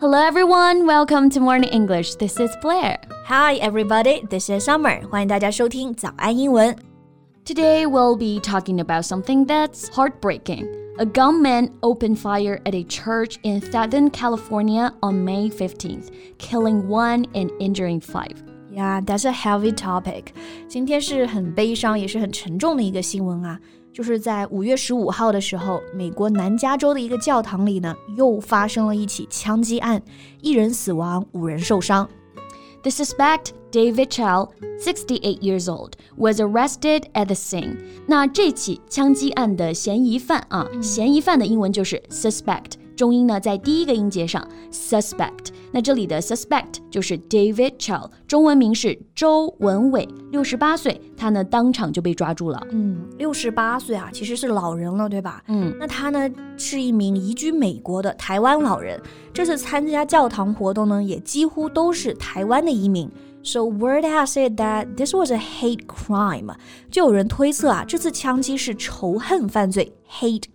Hello everyone, welcome to Morning English. This is Blair. Hi everybody, this is Summer. 欢迎大家收听早安英文。Today we'll be talking about something that's heartbreaking. A gunman opened fire at a church in Southern California on May 15th, killing one and injuring five. Yeah, that's a heavy topic. 今天是很悲伤，也是很沉重的一个新闻啊。就是在五月十五号的时候，美国南加州的一个教堂里呢，又发生了一起枪击案，一人死亡，五人受伤。The suspect David Chou, 68 years old, was arrested at the scene. 那这起枪击案的嫌疑犯啊，嫌疑犯的英文就是 suspect。重音呢在第一个音节上，suspect。那这里的 suspect 就是 David Chow，中文名是周文伟，六十八岁，他呢当场就被抓住了。嗯，六十八岁啊，其实是老人了，对吧？嗯，那他呢是一名移居美国的台湾老人，这次参加教堂活动呢，也几乎都是台湾的移民。So word has it that this was a hate crime. 就有人推测啊，这次枪击是仇恨犯罪 （hate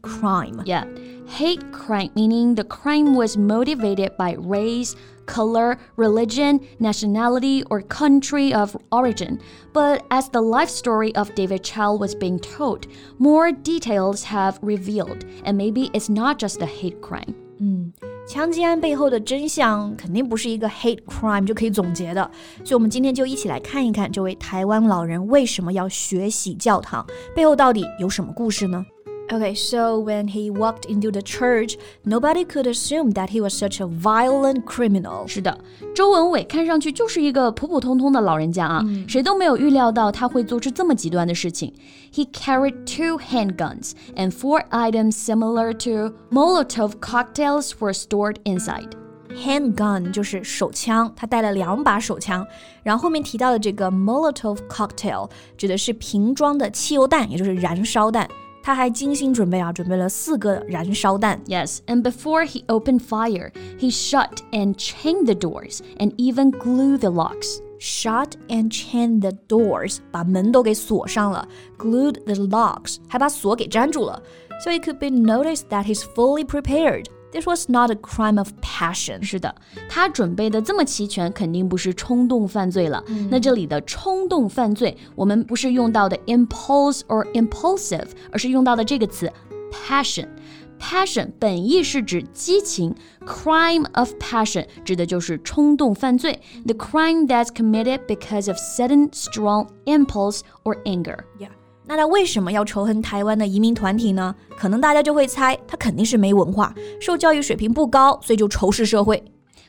hate crime meaning the crime was motivated by race. Color, religion, nationality, or country of origin. But as the life story of David Chou was being told, more details have revealed, and maybe it's not just a hate crime. 嗯。枪击案背后的真相肯定不是一个 hate crime 就可以总结的，所以我们今天就一起来看一看这位台湾老人为什么要学习教堂，背后到底有什么故事呢？？Okay, so when he walked into the church, nobody could assume that he was such a violent criminal. 是的，周文伟看上去就是一个普普通通的老人家啊，嗯、谁都没有预料到他会做出这么极端的事情。He carried two handguns and four items similar to Molotov cocktails were stored inside. Handgun 就是手枪，他带了两把手枪。然后后面提到的这个 Molotov cocktail 指的是瓶装的汽油弹，也就是燃烧弹。 他还精心准备啊，准备了四个燃烧弹。Yes, and before he opened fire, he shut and chained the doors and even glued the locks. Shut and chained the doors，把门都给锁上了。Glued the locks，还把锁给粘住了。So it could be noticed that he's fully prepared. This was not a crime of passion。是的，他准备的这么齐全，肯定不是冲动犯罪了。嗯、那这里的冲动犯罪，我们不是用到的 impulse or impulsive，而是用到的这个词 passion。Passion 本意是指激情，crime of passion 指的就是冲动犯罪，the crime that's committed because of sudden strong impulse or anger. Yeah. 那他为什么要仇恨台湾的移民团体呢？可能大家就会猜，他肯定是没文化，受教育水平不高，所以就仇视社会。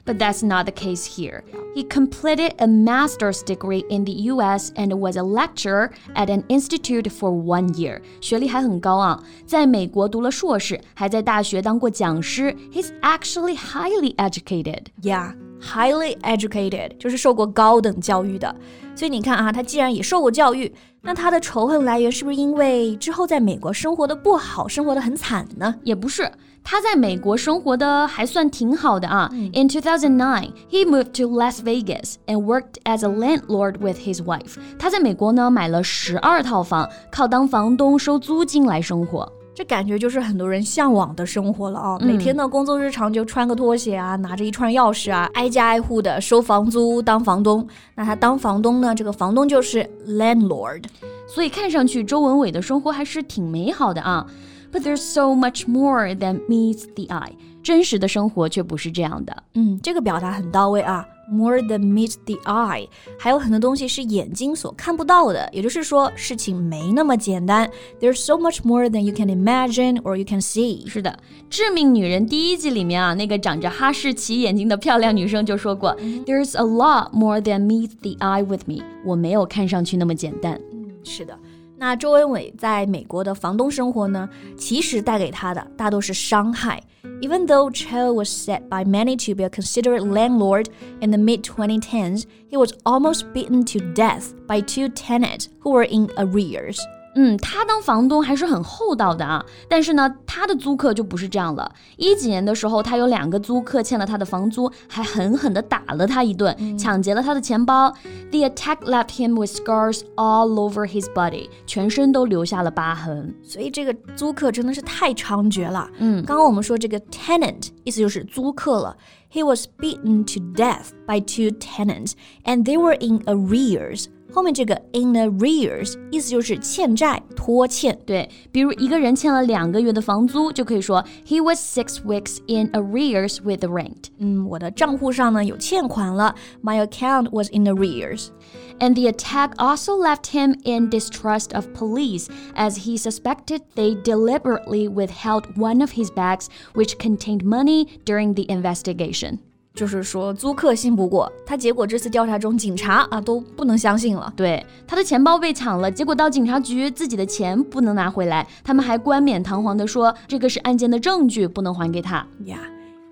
But that's not the case here. He completed a master's degree in the US and was a lecturer at an institute for one year. 学历还很高啊，在美国读了硕士，还在大学当过讲师。He's actually highly educated. Yeah, highly educated 就是受过高等教育的。所以你看啊，他既然也受过教育，那他的仇恨来源是不是因为之后在美国生活的不好，生活的很惨呢？也不是，他在美国生活的还算挺好的啊。In 2009, he moved to Las Vegas and worked as a landlord with his wife. 他在美国呢买了十二套房，靠当房东收租金来生活。这感觉就是很多人向往的生活了啊！每天的工作日常就穿个拖鞋啊，拿着一串钥匙啊，挨家挨户的收房租当房东。那他当房东呢，这个房东就是 landlord。所以看上去周文伟的生活还是挺美好的啊。But there's so much more than meets the eye。真实的生活却不是这样的。嗯，这个表达很到位啊。More than meets the eye，还有很多东西是眼睛所看不到的，也就是说事情没那么简单。There's so much more than you can imagine or you can see。是的，《致命女人》第一季里面啊，那个长着哈士奇眼睛的漂亮女生就说过、嗯、，There's a lot more than meets the eye with me。我没有看上去那么简单。嗯，是的。 那周文伟在美国的房东生活呢，其实带给他的大多是伤害。Even though Chou was said by many to be a considerate landlord in the mid 2010s, he was almost beaten to death by two tenants who were in arrears. 嗯，他当房东还是很厚道的啊。但是呢，他的租客就不是这样了。一几年的时候，他有两个租客欠了他的房租，还狠狠地打了他一顿，抢劫了他的钱包。The attack left him with scars all over his body，全身都留下了疤痕。所以这个租客真的是太猖獗了。嗯，刚刚我们说这个 tenant 意思就是租客了。He was beaten to death by two tenants, and they were in arrears. 后面这个 in arrears 意思就是欠债、拖欠。对，比如一个人欠了两个月的房租，就可以说 he was six weeks in arrears with the rent。嗯，我的账户上呢有欠款了，my account was in arrears。And the attack also left him in distrust of police as he suspected they deliberately withheld one of his bags which contained money during the investigation. 就是说租客信不过他，结果这次调查中，警察啊都不能相信了。对，他的钱包被抢了，结果到警察局，自己的钱不能拿回来，他们还冠冕堂皇的说这个是案件的证据，不能还给他。Yeah.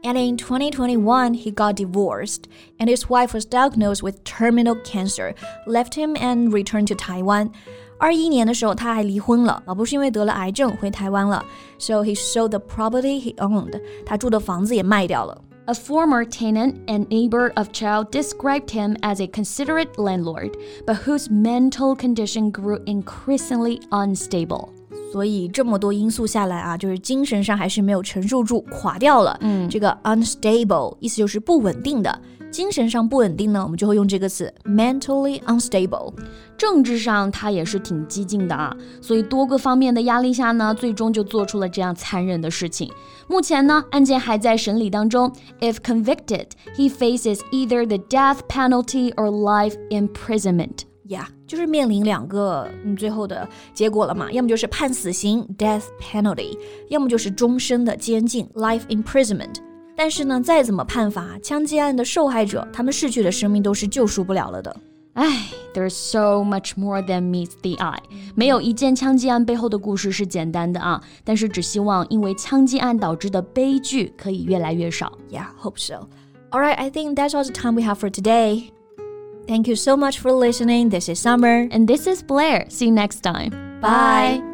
And in 2021, he got divorced, and his wife was diagnosed with terminal cancer, left him and returned to Taiwan. 二一年的时候，他还离婚了，老婆是因为得了癌症回台湾了。So he sold the property he owned，他住的房子也卖掉了。A former tenant and neighbor of Chou described him as a considerate landlord, but whose mental condition grew increasingly unstable. 所以这么多因素下来啊，就是精神上还是没有承受住，垮掉了。嗯，这个 unstable 意思就是不稳定的。精神上不稳定呢，我们就会用这个词 mentally unstable。政治上他也是挺激进的啊，所以多个方面的压力下呢，最终就做出了这样残忍的事情。目前呢，案件还在审理当中。If convicted, he faces either the death penalty or life imprisonment. Yeah，就是面临两个嗯最后的结果了嘛，要么就是判死刑 death penalty，要么就是终身的监禁 life imprisonment。但是呢，再怎么判罚，枪击案的受害者，他们逝去的生命都是救赎不了了的。唉，There's so much more than meets the eye。没有一件枪击案背后的故事是简单的啊。但是只希望因为枪击案导致的悲剧可以越来越少。Yeah, hope so. All right, I think that's all the time we have for today. Thank you so much for listening. This is Summer. And this is Blair. See you next time. Bye.